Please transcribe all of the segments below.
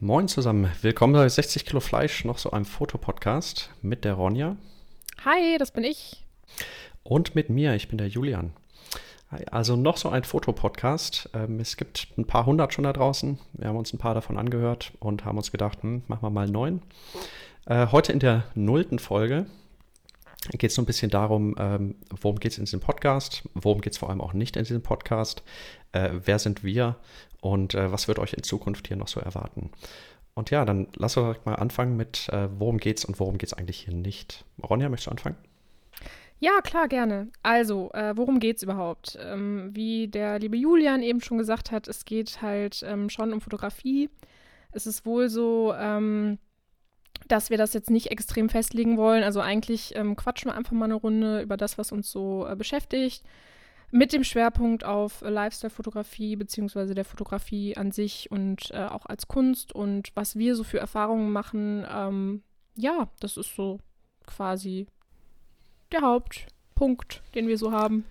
Moin zusammen, willkommen bei 60 Kilo Fleisch, noch so einem Fotopodcast mit der Ronja. Hi, das bin ich. Und mit mir, ich bin der Julian. Also noch so ein Fotopodcast. Ähm, es gibt ein paar hundert schon da draußen. Wir haben uns ein paar davon angehört und haben uns gedacht, hm, machen wir mal neuen. Äh, heute in der nullten Folge geht es so ein bisschen darum, ähm, worum geht es in diesem Podcast, worum geht es vor allem auch nicht in diesem Podcast, äh, wer sind wir und äh, was wird euch in Zukunft hier noch so erwarten. Und ja, dann lass uns mal anfangen mit, äh, worum geht's und worum geht es eigentlich hier nicht. Ronja, möchtest du anfangen? Ja, klar, gerne. Also, äh, worum geht es überhaupt? Ähm, wie der liebe Julian eben schon gesagt hat, es geht halt ähm, schon um Fotografie. Es ist wohl so, ähm, dass wir das jetzt nicht extrem festlegen wollen. Also eigentlich ähm, quatschen wir einfach mal eine Runde über das, was uns so äh, beschäftigt. Mit dem Schwerpunkt auf äh, Lifestyle-Fotografie beziehungsweise der Fotografie an sich und äh, auch als Kunst und was wir so für Erfahrungen machen. Ähm, ja, das ist so quasi der Hauptpunkt, den wir so haben.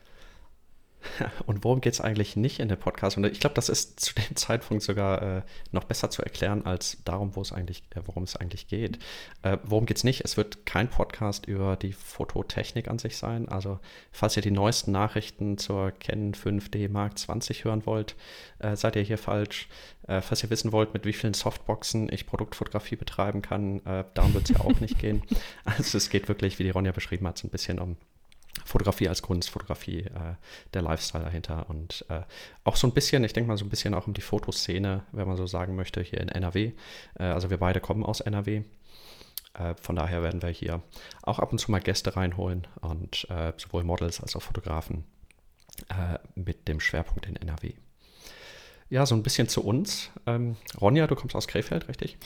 Und worum geht es eigentlich nicht in dem Podcast? Und ich glaube, das ist zu dem Zeitpunkt sogar äh, noch besser zu erklären als darum, wo es eigentlich, äh, worum es eigentlich geht. Äh, worum geht es nicht? Es wird kein Podcast über die Fototechnik an sich sein. Also, falls ihr die neuesten Nachrichten zur Canon 5D Mark 20 hören wollt, äh, seid ihr hier falsch. Äh, falls ihr wissen wollt, mit wie vielen Softboxen ich Produktfotografie betreiben kann, äh, darum wird es ja auch nicht gehen. Also, es geht wirklich, wie die Ronja beschrieben hat, so ein bisschen um Fotografie als Kunst, Fotografie, äh, der Lifestyle dahinter und äh, auch so ein bisschen, ich denke mal so ein bisschen auch um die Fotoszene, wenn man so sagen möchte, hier in NRW. Äh, also wir beide kommen aus NRW. Äh, von daher werden wir hier auch ab und zu mal Gäste reinholen und äh, sowohl Models als auch Fotografen äh, mit dem Schwerpunkt in NRW. Ja, so ein bisschen zu uns. Ähm, Ronja, du kommst aus Krefeld, richtig?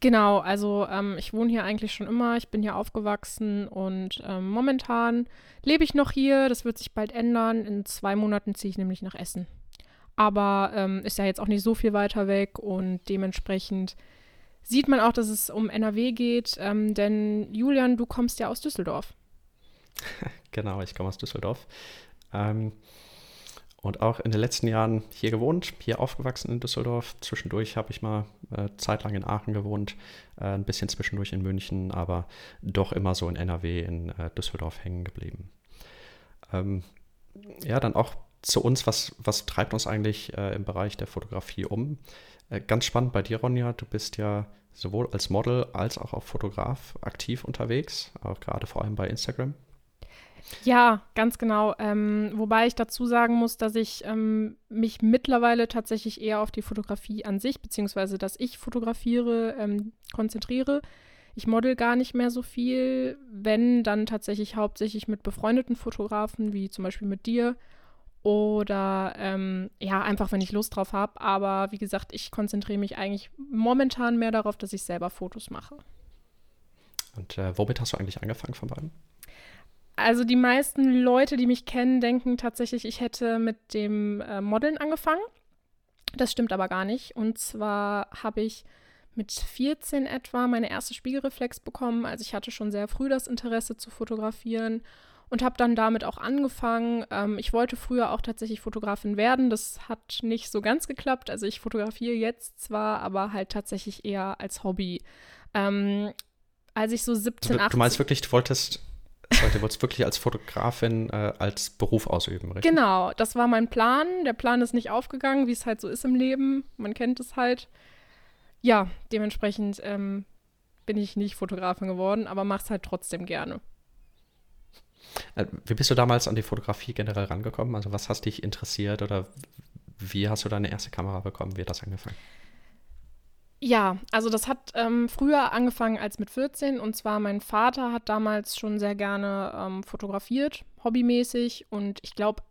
Genau, also ähm, ich wohne hier eigentlich schon immer, ich bin hier aufgewachsen und ähm, momentan lebe ich noch hier. Das wird sich bald ändern. In zwei Monaten ziehe ich nämlich nach Essen. Aber ähm, ist ja jetzt auch nicht so viel weiter weg und dementsprechend sieht man auch, dass es um NRW geht. Ähm, denn Julian, du kommst ja aus Düsseldorf. genau, ich komme aus Düsseldorf. Ähm, und auch in den letzten Jahren hier gewohnt, hier aufgewachsen in Düsseldorf. Zwischendurch habe ich mal äh, zeitlang in Aachen gewohnt, äh, ein bisschen zwischendurch in München, aber doch immer so in NRW, in äh, Düsseldorf hängen geblieben. Ähm, ja, dann auch zu uns, was, was treibt uns eigentlich äh, im Bereich der Fotografie um? Äh, ganz spannend bei dir, Ronja, du bist ja sowohl als Model als auch als Fotograf aktiv unterwegs, auch gerade vor allem bei Instagram. Ja, ganz genau. Ähm, wobei ich dazu sagen muss, dass ich ähm, mich mittlerweile tatsächlich eher auf die Fotografie an sich, beziehungsweise dass ich fotografiere, ähm, konzentriere. Ich model gar nicht mehr so viel, wenn dann tatsächlich hauptsächlich mit befreundeten Fotografen, wie zum Beispiel mit dir. Oder ähm, ja, einfach wenn ich Lust drauf habe. Aber wie gesagt, ich konzentriere mich eigentlich momentan mehr darauf, dass ich selber Fotos mache. Und äh, womit hast du eigentlich angefangen von beiden? Also die meisten Leute, die mich kennen, denken tatsächlich, ich hätte mit dem äh, Modeln angefangen. Das stimmt aber gar nicht. Und zwar habe ich mit 14 etwa meine erste Spiegelreflex bekommen. Also ich hatte schon sehr früh das Interesse zu fotografieren und habe dann damit auch angefangen. Ähm, ich wollte früher auch tatsächlich Fotografin werden. Das hat nicht so ganz geklappt. Also ich fotografiere jetzt zwar, aber halt tatsächlich eher als Hobby. Ähm, als ich so 17, 18... Du meinst wirklich, du wolltest Du wolltest wirklich als Fotografin äh, als Beruf ausüben, richtig? Genau, das war mein Plan. Der Plan ist nicht aufgegangen, wie es halt so ist im Leben. Man kennt es halt. Ja, dementsprechend ähm, bin ich nicht Fotografin geworden, aber mach's halt trotzdem gerne. Äh, wie bist du damals an die Fotografie generell rangekommen? Also was hast dich interessiert oder wie hast du deine erste Kamera bekommen? Wie hat das angefangen? Ja, also das hat ähm, früher angefangen als mit 14 und zwar mein Vater hat damals schon sehr gerne ähm, fotografiert, hobbymäßig und ich glaube,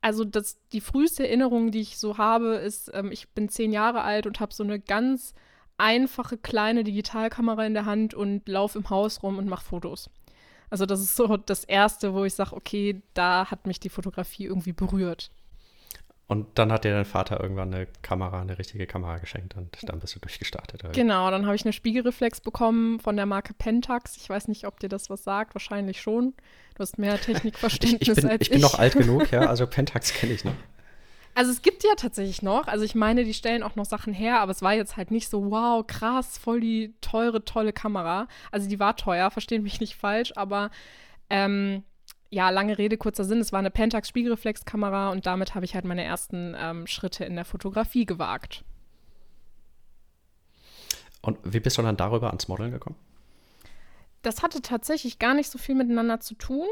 also das, die früheste Erinnerung, die ich so habe, ist, ähm, ich bin zehn Jahre alt und habe so eine ganz einfache kleine Digitalkamera in der Hand und laufe im Haus rum und mache Fotos. Also das ist so das Erste, wo ich sage, okay, da hat mich die Fotografie irgendwie berührt. Und dann hat dir dein Vater irgendwann eine Kamera, eine richtige Kamera geschenkt und dann bist du durchgestartet. Oder? Genau, dann habe ich eine Spiegelreflex bekommen von der Marke Pentax. Ich weiß nicht, ob dir das was sagt, wahrscheinlich schon. Du hast mehr Technikverständnis ich, ich bin, als ich. Ich bin noch alt genug, ja, also Pentax kenne ich noch. Also es gibt ja tatsächlich noch, also ich meine, die stellen auch noch Sachen her, aber es war jetzt halt nicht so, wow, krass, voll die teure, tolle Kamera. Also die war teuer, verstehen mich nicht falsch, aber ähm, ja, lange Rede, kurzer Sinn, es war eine Pentax Spiegelreflexkamera und damit habe ich halt meine ersten ähm, Schritte in der Fotografie gewagt. Und wie bist du dann darüber ans Modeln gekommen? Das hatte tatsächlich gar nicht so viel miteinander zu tun.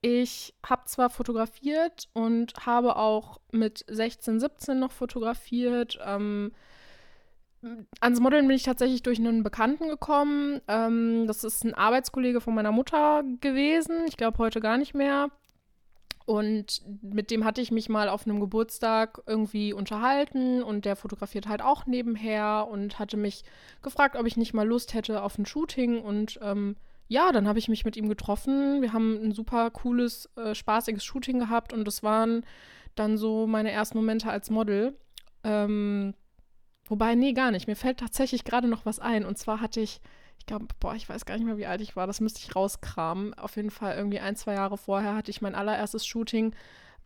Ich habe zwar fotografiert und habe auch mit 16, 17 noch fotografiert. Ähm, ans Modeln bin ich tatsächlich durch einen Bekannten gekommen. Ähm, das ist ein Arbeitskollege von meiner Mutter gewesen. Ich glaube heute gar nicht mehr. Und mit dem hatte ich mich mal auf einem Geburtstag irgendwie unterhalten und der fotografiert halt auch nebenher und hatte mich gefragt, ob ich nicht mal Lust hätte auf ein Shooting. Und ähm, ja, dann habe ich mich mit ihm getroffen. Wir haben ein super cooles, äh, spaßiges Shooting gehabt und das waren dann so meine ersten Momente als Model. Ähm, wobei, nee, gar nicht. Mir fällt tatsächlich gerade noch was ein. Und zwar hatte ich ich glaube, boah, ich weiß gar nicht mehr, wie alt ich war. Das müsste ich rauskramen. Auf jeden Fall irgendwie ein, zwei Jahre vorher hatte ich mein allererstes Shooting,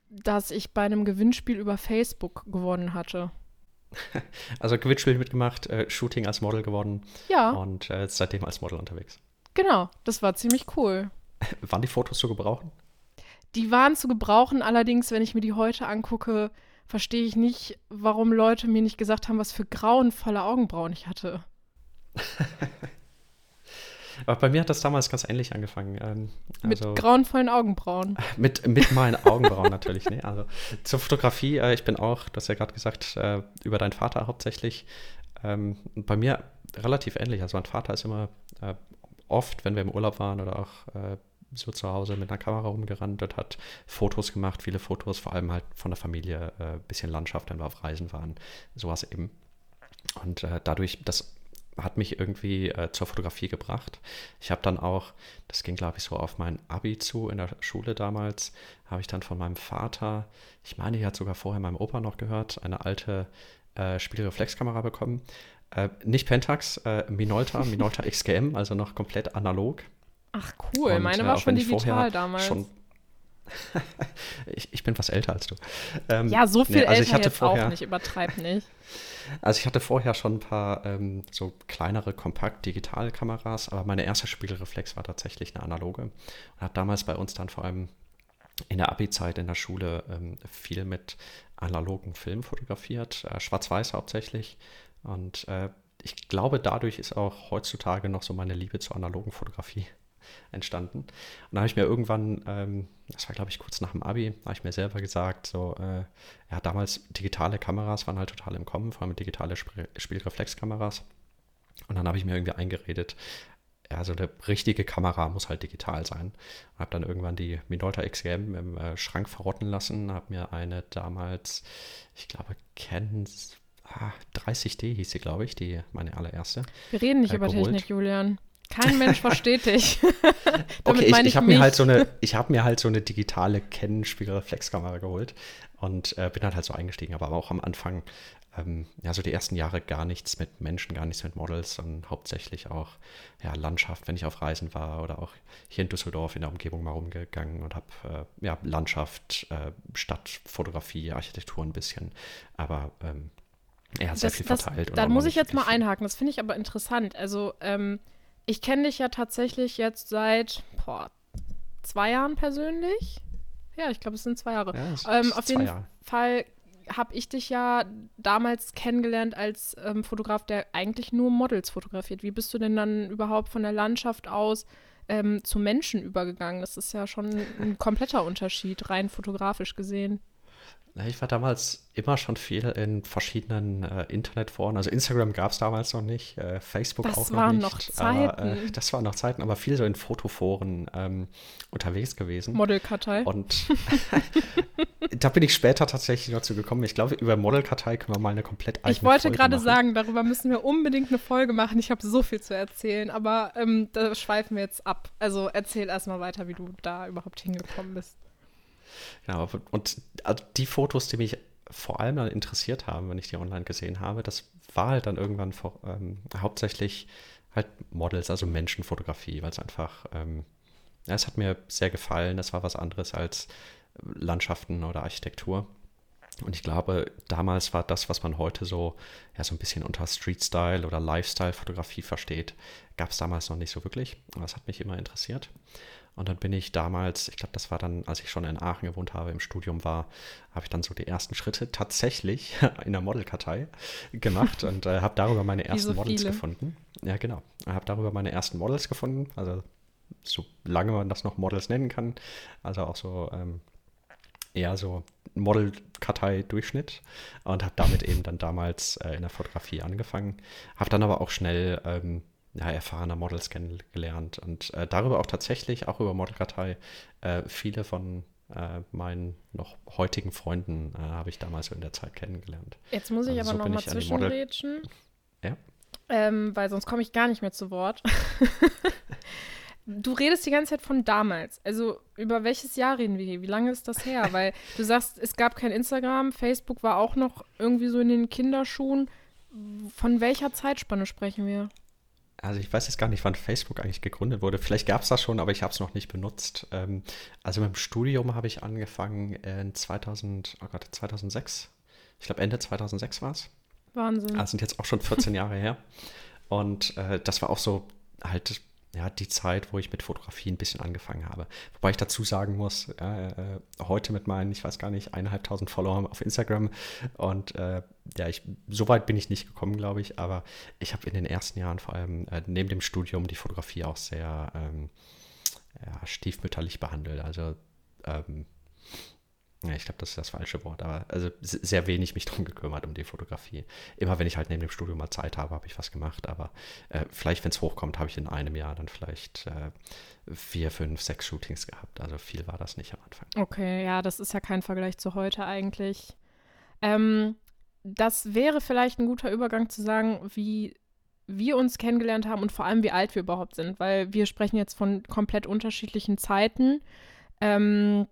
das ich bei einem Gewinnspiel über Facebook gewonnen hatte. Also Gewinnspiel mitgemacht, äh, Shooting als Model geworden. Ja. Und äh, seitdem als Model unterwegs. Genau, das war ziemlich cool. Waren die Fotos zu gebrauchen? Die waren zu gebrauchen, allerdings, wenn ich mir die heute angucke, verstehe ich nicht, warum Leute mir nicht gesagt haben, was für grauenvolle Augenbrauen ich hatte. Aber bei mir hat das damals ganz ähnlich angefangen. Ähm, also, mit grauenvollen Augenbrauen. Mit, mit meinen Augenbrauen natürlich. Ne? Also zur Fotografie, äh, ich bin auch, du hast ja gerade gesagt, äh, über deinen Vater hauptsächlich. Ähm, bei mir relativ ähnlich. Also mein Vater ist immer äh, oft, wenn wir im Urlaub waren oder auch äh, so zu Hause mit einer Kamera rumgerannt und hat Fotos gemacht, viele Fotos, vor allem halt von der Familie, äh, bisschen Landschaft, wenn wir auf Reisen waren, sowas eben. Und äh, dadurch, das hat mich irgendwie äh, zur Fotografie gebracht. Ich habe dann auch, das ging glaube ich so auf mein Abi zu in der Schule damals, habe ich dann von meinem Vater, ich meine, ich hat sogar vorher meinem Opa noch gehört, eine alte äh, Spiegelreflexkamera bekommen. Äh, nicht Pentax, äh, Minolta, Minolta XGM, also noch komplett analog. Ach cool, Und, meine äh, war schon digital damals. Schon ich, ich, bin was älter als du. Ähm, ja, so viel nee, also älter jetzt vorher, auch nicht, übertreib nicht. Also ich hatte vorher schon ein paar ähm, so kleinere Kompakt-Digitalkameras, aber meine erste Spiegelreflex war tatsächlich eine analoge und habe damals bei uns dann vor allem in der Abi-Zeit in der Schule ähm, viel mit analogen Filmen fotografiert, äh, schwarz-weiß hauptsächlich. Und äh, ich glaube, dadurch ist auch heutzutage noch so meine Liebe zur analogen Fotografie entstanden. Und da habe ich mir irgendwann, ähm, das war glaube ich kurz nach dem Abi, habe ich mir selber gesagt, so, äh, ja, damals digitale Kameras waren halt total im Kommen, vor allem digitale Sp Spielreflexkameras. Und dann habe ich mir irgendwie eingeredet, ja, so eine richtige Kamera muss halt digital sein. Habe dann irgendwann die Minolta XGM im äh, Schrank verrotten lassen, habe mir eine damals, ich glaube, Canon ah, 30D hieß sie, glaube ich, die meine allererste. Wir reden nicht äh, über geholt. Technik, Julian. Kein Mensch versteht dich. okay, ich, ich, ich habe mir halt so eine, ich habe mir halt so eine digitale Canon-Spiegelreflexkamera geholt und äh, bin dann halt so eingestiegen, aber auch am Anfang, ähm, ja, so die ersten Jahre gar nichts mit Menschen, gar nichts mit Models, sondern hauptsächlich auch ja, Landschaft, wenn ich auf Reisen war oder auch hier in Düsseldorf in der Umgebung mal rumgegangen und habe äh, ja, Landschaft, äh, Stadtfotografie, Architektur ein bisschen, aber ähm, er hat sehr viel verteilt. Da muss ich jetzt mal einhaken, das finde ich aber interessant. Also, ähm, ich kenne dich ja tatsächlich jetzt seit boah, zwei Jahren persönlich. Ja, ich glaube, es sind zwei Jahre. Ja, ähm, auf jeden Jahre. Fall habe ich dich ja damals kennengelernt als ähm, Fotograf, der eigentlich nur Models fotografiert. Wie bist du denn dann überhaupt von der Landschaft aus ähm, zu Menschen übergegangen? Das ist ja schon ein kompletter Unterschied, rein fotografisch gesehen. Ich war damals immer schon viel in verschiedenen äh, Internetforen. Also Instagram gab es damals noch nicht, äh, Facebook das auch noch nicht. Noch Zeiten. Aber, äh, das waren noch Zeiten, aber viel so in Fotoforen ähm, unterwegs gewesen. Modelkartei. Und da bin ich später tatsächlich dazu gekommen. Ich glaube, über Modelkartei können wir mal eine komplett eigene Ich wollte gerade sagen, darüber müssen wir unbedingt eine Folge machen. Ich habe so viel zu erzählen, aber ähm, da schweifen wir jetzt ab. Also erzähl erstmal weiter, wie du da überhaupt hingekommen bist. Genau, und also die Fotos, die mich vor allem dann interessiert haben, wenn ich die online gesehen habe, das war halt dann irgendwann vor, ähm, hauptsächlich halt Models, also Menschenfotografie, weil es einfach, ähm, ja, es hat mir sehr gefallen, es war was anderes als Landschaften oder Architektur. Und ich glaube, damals war das, was man heute so, ja, so ein bisschen unter Street-Style oder Lifestyle-Fotografie versteht, gab es damals noch nicht so wirklich. Und das hat mich immer interessiert. Und dann bin ich damals, ich glaube, das war dann, als ich schon in Aachen gewohnt habe, im Studium war, habe ich dann so die ersten Schritte tatsächlich in der Modelkartei gemacht und äh, habe darüber meine ersten so Models gefunden. Ja, genau. Habe darüber meine ersten Models gefunden. Also, solange man das noch Models nennen kann. Also auch so ähm, eher so Model-Kartei-Durchschnitt und habe damit eben dann damals äh, in der Fotografie angefangen. Habe dann aber auch schnell ähm, ja, erfahrener Models kennengelernt und äh, darüber auch tatsächlich, auch über Modelkartei, äh, viele von äh, meinen noch heutigen Freunden äh, habe ich damals in der Zeit kennengelernt. Jetzt muss ich also aber so noch mal zwischenrätschen. Ja. Ähm, weil sonst komme ich gar nicht mehr zu Wort. du redest die ganze Zeit von damals. Also über welches Jahr reden wir hier? Wie lange ist das her? Weil du sagst, es gab kein Instagram, Facebook war auch noch irgendwie so in den Kinderschuhen. Von welcher Zeitspanne sprechen wir? Also ich weiß jetzt gar nicht, wann Facebook eigentlich gegründet wurde. Vielleicht gab es das schon, aber ich habe es noch nicht benutzt. Ähm, also mit dem Studium habe ich angefangen in 2000, oh Gott, 2006. Ich glaube Ende 2006 war es. Wahnsinn. Also sind jetzt auch schon 14 Jahre her. Und äh, das war auch so halt ja, die Zeit, wo ich mit Fotografie ein bisschen angefangen habe. Wobei ich dazu sagen muss, äh, äh, heute mit meinen, ich weiß gar nicht, eineinhalbtausend Followern auf Instagram und äh, ja, ich, so weit bin ich nicht gekommen, glaube ich, aber ich habe in den ersten Jahren vor allem äh, neben dem Studium die Fotografie auch sehr ähm, ja, stiefmütterlich behandelt. Also ähm, ja, ich glaube, das ist das falsche Wort, aber also sehr wenig mich darum gekümmert um die Fotografie. Immer wenn ich halt neben dem Studium mal Zeit habe, habe ich was gemacht, aber äh, vielleicht, wenn es hochkommt, habe ich in einem Jahr dann vielleicht äh, vier, fünf, sechs Shootings gehabt. Also viel war das nicht am Anfang. Okay, ja, das ist ja kein Vergleich zu heute eigentlich. Ähm, das wäre vielleicht ein guter Übergang zu sagen, wie wir uns kennengelernt haben und vor allem, wie alt wir überhaupt sind, weil wir sprechen jetzt von komplett unterschiedlichen Zeiten. Ähm,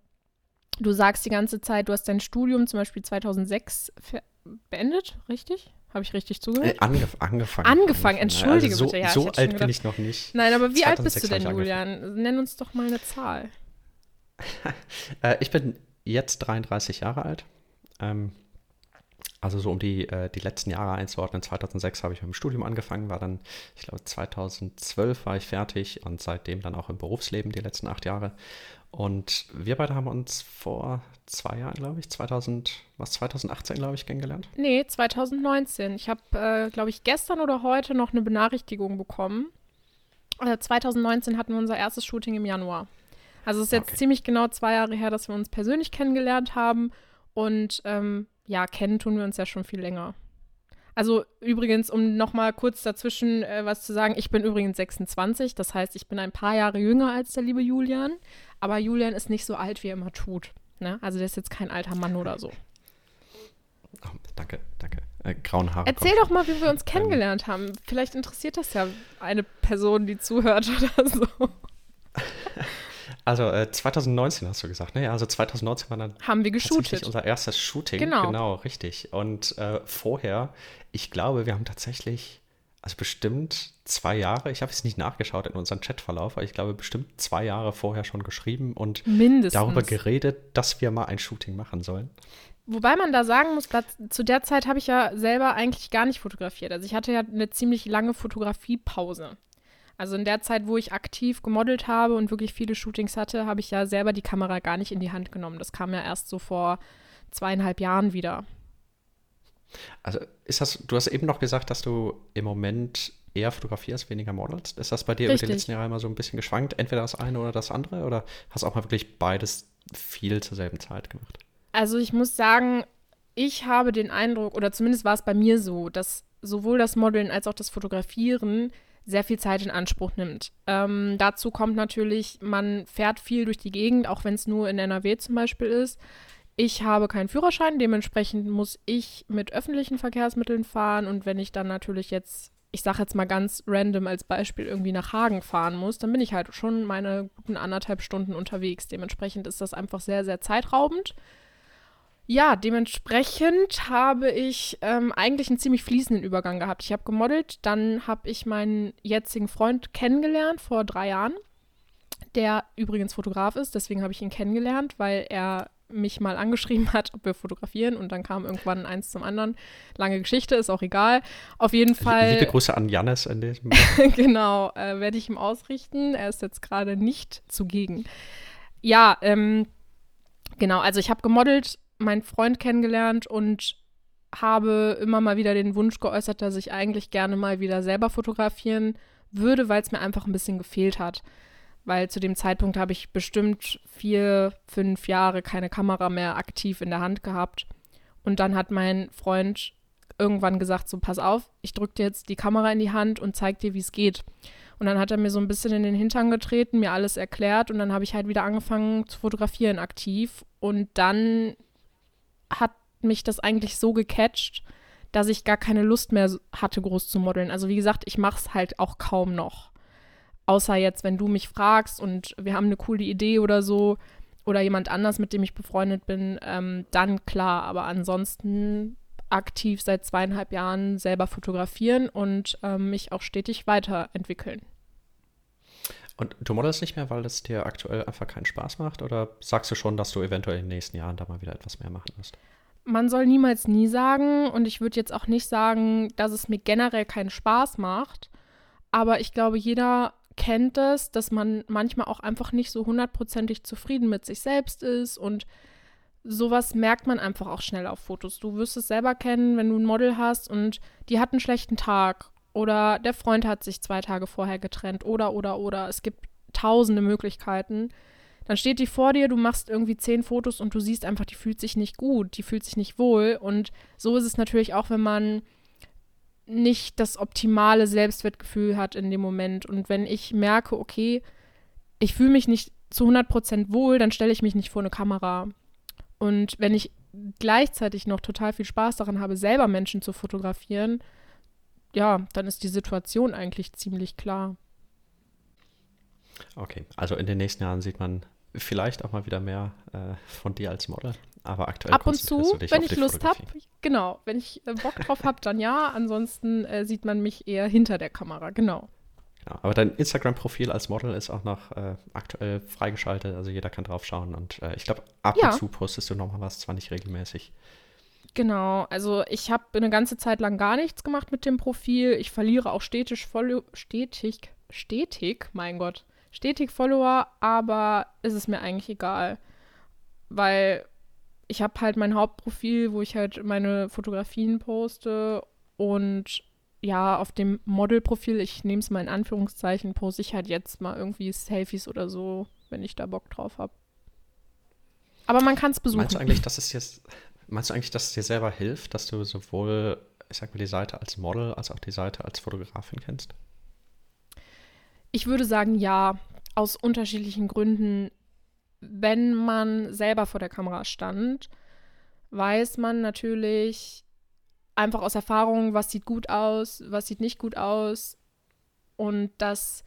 Du sagst die ganze Zeit, du hast dein Studium zum Beispiel 2006 beendet, richtig? Habe ich richtig zugehört? Äh, angef angefangen. Angefangen, entschuldige also so, bitte. Ja, so alt gedacht. bin ich noch nicht. Nein, aber wie alt bist du denn, Julian? Nenn uns doch mal eine Zahl. äh, ich bin jetzt 33 Jahre alt. Ähm, also so um die, äh, die letzten Jahre einzuordnen. 2006 habe ich mit dem Studium angefangen, war dann, ich glaube 2012 war ich fertig und seitdem dann auch im Berufsleben die letzten acht Jahre. Und wir beide haben uns vor zwei Jahren, glaube ich, 2000, was 2018, glaube ich, kennengelernt? Nee, 2019. Ich habe, äh, glaube ich, gestern oder heute noch eine Benachrichtigung bekommen. Äh, 2019 hatten wir unser erstes Shooting im Januar. Also es ist jetzt okay. ziemlich genau zwei Jahre her, dass wir uns persönlich kennengelernt haben. Und ähm, ja, kennen tun wir uns ja schon viel länger. Also übrigens, um nochmal kurz dazwischen äh, was zu sagen, ich bin übrigens 26, das heißt, ich bin ein paar Jahre jünger als der liebe Julian, aber Julian ist nicht so alt, wie er immer tut. Ne? Also der ist jetzt kein alter Mann oder so. Oh, danke, danke. Äh, grauen Haare. Erzähl doch mal, wie wir uns ähm. kennengelernt haben. Vielleicht interessiert das ja eine Person, die zuhört oder so. Also äh, 2019 hast du gesagt, ne? Also 2019 war dann haben wir geshootet. unser erstes Shooting. Genau, genau richtig. Und äh, vorher, ich glaube, wir haben tatsächlich, also bestimmt zwei Jahre, ich habe es nicht nachgeschaut in unserem Chatverlauf, aber ich glaube bestimmt zwei Jahre vorher schon geschrieben und Mindestens. darüber geredet, dass wir mal ein Shooting machen sollen. Wobei man da sagen muss, zu der Zeit habe ich ja selber eigentlich gar nicht fotografiert. Also ich hatte ja eine ziemlich lange Fotografiepause. Also in der Zeit, wo ich aktiv gemodelt habe und wirklich viele Shootings hatte, habe ich ja selber die Kamera gar nicht in die Hand genommen. Das kam ja erst so vor zweieinhalb Jahren wieder. Also ist das, du hast eben noch gesagt, dass du im Moment eher fotografierst, weniger modelst. Ist das bei dir Richtig. über die letzten Jahre immer so ein bisschen geschwankt? Entweder das eine oder das andere? Oder hast du auch mal wirklich beides viel zur selben Zeit gemacht? Also ich muss sagen, ich habe den Eindruck, oder zumindest war es bei mir so, dass sowohl das Modeln als auch das Fotografieren sehr viel Zeit in Anspruch nimmt. Ähm, dazu kommt natürlich, man fährt viel durch die Gegend, auch wenn es nur in NRW zum Beispiel ist. Ich habe keinen Führerschein, dementsprechend muss ich mit öffentlichen Verkehrsmitteln fahren und wenn ich dann natürlich jetzt, ich sage jetzt mal ganz random als Beispiel, irgendwie nach Hagen fahren muss, dann bin ich halt schon meine guten anderthalb Stunden unterwegs. Dementsprechend ist das einfach sehr, sehr zeitraubend. Ja, dementsprechend habe ich ähm, eigentlich einen ziemlich fließenden Übergang gehabt. Ich habe gemodelt, dann habe ich meinen jetzigen Freund kennengelernt vor drei Jahren, der übrigens Fotograf ist. Deswegen habe ich ihn kennengelernt, weil er mich mal angeschrieben hat, ob wir fotografieren und dann kam irgendwann eins zum anderen. Lange Geschichte, ist auch egal. Auf jeden Fall. Liebe Grüße an Jannis in diesem Genau, äh, werde ich ihm ausrichten. Er ist jetzt gerade nicht zugegen. Ja, ähm, genau, also ich habe gemodelt, meinen Freund kennengelernt und habe immer mal wieder den Wunsch geäußert, dass ich eigentlich gerne mal wieder selber fotografieren würde, weil es mir einfach ein bisschen gefehlt hat weil zu dem Zeitpunkt habe ich bestimmt vier, fünf Jahre keine Kamera mehr aktiv in der Hand gehabt. Und dann hat mein Freund irgendwann gesagt, so pass auf, ich drücke dir jetzt die Kamera in die Hand und zeig dir, wie es geht. Und dann hat er mir so ein bisschen in den Hintern getreten, mir alles erklärt und dann habe ich halt wieder angefangen zu fotografieren aktiv. Und dann hat mich das eigentlich so gecatcht, dass ich gar keine Lust mehr hatte, groß zu modeln. Also wie gesagt, ich mache es halt auch kaum noch. Außer jetzt, wenn du mich fragst und wir haben eine coole Idee oder so oder jemand anders, mit dem ich befreundet bin, ähm, dann klar. Aber ansonsten aktiv seit zweieinhalb Jahren selber fotografieren und ähm, mich auch stetig weiterentwickeln. Und du modelst nicht mehr, weil es dir aktuell einfach keinen Spaß macht? Oder sagst du schon, dass du eventuell in den nächsten Jahren da mal wieder etwas mehr machen wirst? Man soll niemals nie sagen und ich würde jetzt auch nicht sagen, dass es mir generell keinen Spaß macht. Aber ich glaube, jeder kennt das, dass man manchmal auch einfach nicht so hundertprozentig zufrieden mit sich selbst ist und sowas merkt man einfach auch schnell auf Fotos. Du wirst es selber kennen, wenn du ein Model hast und die hat einen schlechten Tag oder der Freund hat sich zwei Tage vorher getrennt oder oder oder es gibt tausende Möglichkeiten. Dann steht die vor dir, du machst irgendwie zehn Fotos und du siehst einfach, die fühlt sich nicht gut, die fühlt sich nicht wohl. Und so ist es natürlich auch, wenn man nicht das optimale Selbstwertgefühl hat in dem Moment. Und wenn ich merke, okay, ich fühle mich nicht zu 100% wohl, dann stelle ich mich nicht vor eine Kamera. Und wenn ich gleichzeitig noch total viel Spaß daran habe, selber Menschen zu fotografieren, ja, dann ist die Situation eigentlich ziemlich klar. Okay, also in den nächsten Jahren sieht man vielleicht auch mal wieder mehr äh, von dir als Model. Aber aktuell ab und zu, wenn ich Lust habe, genau, wenn ich äh, Bock drauf habe, dann ja. Ansonsten äh, sieht man mich eher hinter der Kamera, genau. Genau, aber dein Instagram-Profil als Model ist auch noch äh, aktuell freigeschaltet, also jeder kann drauf schauen. Und äh, ich glaube, ab ja. und zu postest du nochmal was, zwar nicht regelmäßig. Genau, also ich habe eine ganze Zeit lang gar nichts gemacht mit dem Profil. Ich verliere auch stetig, stetig, stetig, mein Gott, stetig Follower, aber ist es mir eigentlich egal. Weil ich habe halt mein Hauptprofil, wo ich halt meine Fotografien poste und ja, auf dem Modelprofil, ich nehme es mal in Anführungszeichen, poste ich halt jetzt mal irgendwie Selfies oder so, wenn ich da Bock drauf habe. Aber man kann es besuchen. Meinst du eigentlich, dass es jetzt, meinst du eigentlich, dass es dir selber hilft, dass du sowohl, ich sag mal, die Seite als Model als auch die Seite als Fotografin kennst? Ich würde sagen, ja, aus unterschiedlichen Gründen wenn man selber vor der Kamera stand, weiß man natürlich einfach aus Erfahrung, was sieht gut aus, was sieht nicht gut aus. Und das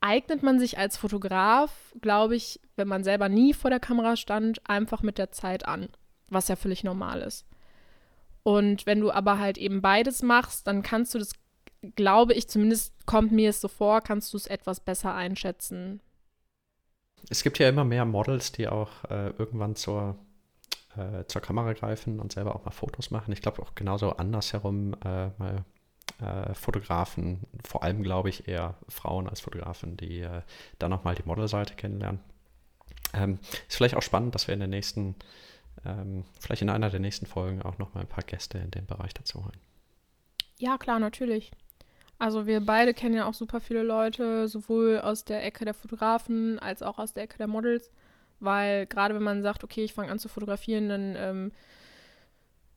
eignet man sich als Fotograf, glaube ich, wenn man selber nie vor der Kamera stand, einfach mit der Zeit an, was ja völlig normal ist. Und wenn du aber halt eben beides machst, dann kannst du das, glaube ich, zumindest kommt mir es so vor, kannst du es etwas besser einschätzen, es gibt ja immer mehr Models, die auch äh, irgendwann zur, äh, zur Kamera greifen und selber auch mal Fotos machen. Ich glaube auch genauso andersherum äh, mal äh, Fotografen, vor allem glaube ich eher Frauen als Fotografen, die äh, dann nochmal die Modelseite kennenlernen. Ähm, ist vielleicht auch spannend, dass wir in der nächsten, ähm, vielleicht in einer der nächsten Folgen auch nochmal ein paar Gäste in dem Bereich dazu holen. Ja, klar, natürlich. Also wir beide kennen ja auch super viele Leute, sowohl aus der Ecke der Fotografen als auch aus der Ecke der Models, weil gerade wenn man sagt, okay, ich fange an zu fotografieren, dann ähm,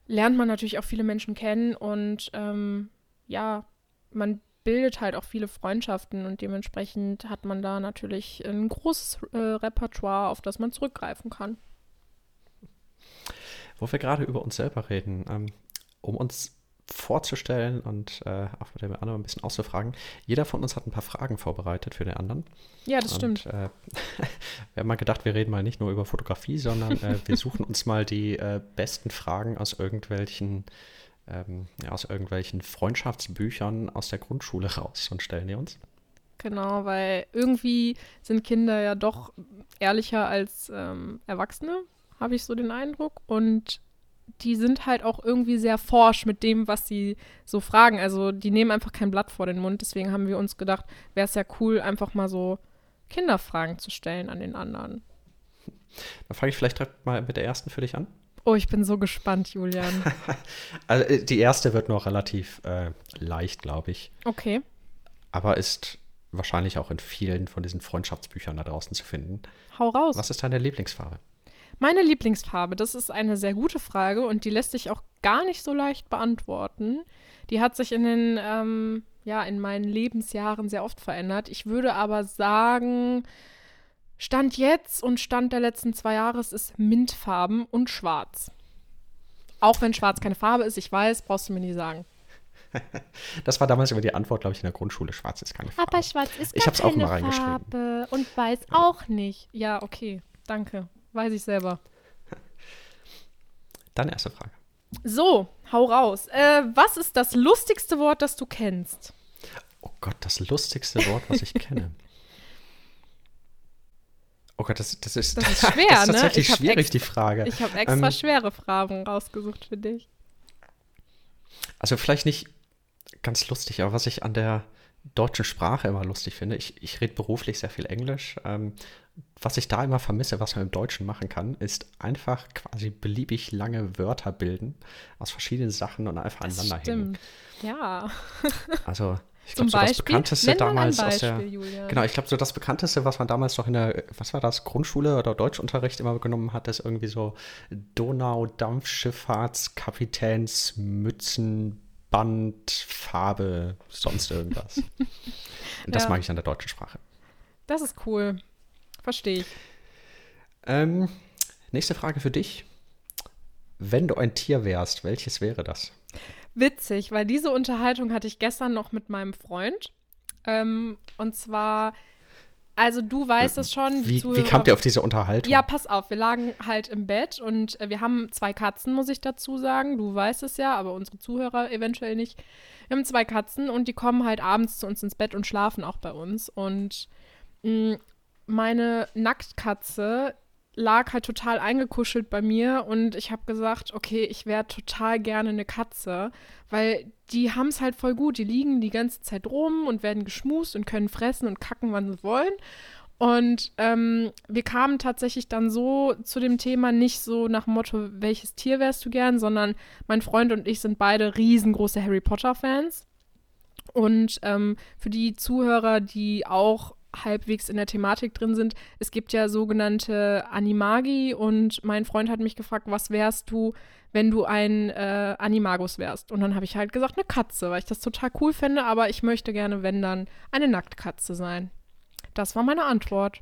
lernt man natürlich auch viele Menschen kennen und ähm, ja, man bildet halt auch viele Freundschaften und dementsprechend hat man da natürlich ein großes äh, Repertoire, auf das man zurückgreifen kann. Wo wir gerade über uns selber reden, ähm, um uns vorzustellen und äh, auch mit dem anderen ein bisschen auszufragen. Jeder von uns hat ein paar Fragen vorbereitet für den anderen. Ja, das und, stimmt. Äh, wir haben mal gedacht, wir reden mal nicht nur über Fotografie, sondern äh, wir suchen uns mal die äh, besten Fragen aus irgendwelchen, ähm, ja, aus irgendwelchen Freundschaftsbüchern aus der Grundschule raus und stellen die uns. Genau, weil irgendwie sind Kinder ja doch ehrlicher als ähm, Erwachsene, habe ich so den Eindruck. Und die sind halt auch irgendwie sehr forsch mit dem, was sie so fragen. Also die nehmen einfach kein Blatt vor den Mund. Deswegen haben wir uns gedacht, wäre es ja cool, einfach mal so Kinderfragen zu stellen an den anderen. Dann fange ich vielleicht direkt mal mit der ersten für dich an. Oh, ich bin so gespannt, Julian. also äh, die erste wird noch relativ äh, leicht, glaube ich. Okay. Aber ist wahrscheinlich auch in vielen von diesen Freundschaftsbüchern da draußen zu finden. Hau raus. Was ist deine Lieblingsfarbe? Meine Lieblingsfarbe, das ist eine sehr gute Frage und die lässt sich auch gar nicht so leicht beantworten. Die hat sich in den, ähm, ja, in meinen Lebensjahren sehr oft verändert. Ich würde aber sagen, Stand jetzt und Stand der letzten zwei Jahre ist Mintfarben und Schwarz. Auch wenn Schwarz keine Farbe ist, ich weiß, brauchst du mir nie sagen. Das war damals immer die Antwort, glaube ich, in der Grundschule. Schwarz ist keine Farbe. Aber Schwarz ist ich gar hab's auch keine mal reingeschrieben. Farbe und Weiß auch nicht. Ja, okay, danke. Weiß ich selber. Dann erste Frage. So, hau raus. Äh, was ist das lustigste Wort, das du kennst? Oh Gott, das lustigste Wort, was ich kenne. Oh Gott, das, das ist, Das ist schwer, das ist ne? tatsächlich Ich hab schwierig, ex- die Frage. Ich habe extra Ähm, schwere Fragen rausgesucht für dich. Also vielleicht nicht ganz lustig, aber was ich an der deutschen Sprache immer lustig finde, ich, ich rede beruflich sehr viel Englisch. Ähm, was ich da immer vermisse, was man im Deutschen machen kann, ist einfach quasi beliebig lange Wörter bilden aus verschiedenen Sachen und einfach Das aneinander hängen. stimmt. Ja. Also ich glaube, so das Beispiel. bekannteste damals aus der. Beispiel, Julian. Genau, ich glaube, so das bekannteste, was man damals noch in der, was war das, Grundschule oder Deutschunterricht immer genommen hat, ist irgendwie so Donau-Dampfschifffahrtskapitäns Mützenband, Farbe, sonst irgendwas. Und das Ja. mag ich an der deutschen Sprache. Das ist cool. Verstehe ich. Ähm, nächste Frage für dich. Wenn du ein Tier wärst, welches wäre das? Witzig, weil diese Unterhaltung hatte ich gestern noch mit meinem Freund. Ähm, und zwar, also du weißt es schon. Wie, wie kamt ihr auf diese Unterhaltung? Ja, pass auf, wir lagen halt im Bett und äh, wir haben zwei Katzen, muss ich dazu sagen. Du weißt es ja, aber unsere Zuhörer eventuell nicht. Wir haben zwei Katzen und die kommen halt abends zu uns ins Bett und schlafen auch bei uns. Und mh, meine Nacktkatze lag halt total eingekuschelt bei mir und ich habe gesagt, okay, ich wäre total gerne eine Katze, weil die haben es halt voll gut. Die liegen die ganze Zeit rum und werden geschmust und können fressen und kacken, wann sie wollen. Und ähm, wir kamen tatsächlich dann so zu dem Thema nicht so nach dem Motto, welches Tier wärst du gern, sondern mein Freund und ich sind beide riesengroße Harry Potter-Fans. Und ähm, für die Zuhörer, die auch halbwegs in der Thematik drin sind, es gibt ja sogenannte Animagi und mein Freund hat mich gefragt, was wärst du, wenn du ein äh, Animagus wärst? Und dann habe ich halt gesagt, eine Katze, weil ich das total cool fände, aber ich möchte gerne, wenn dann, eine Nacktkatze sein. Das war meine Antwort.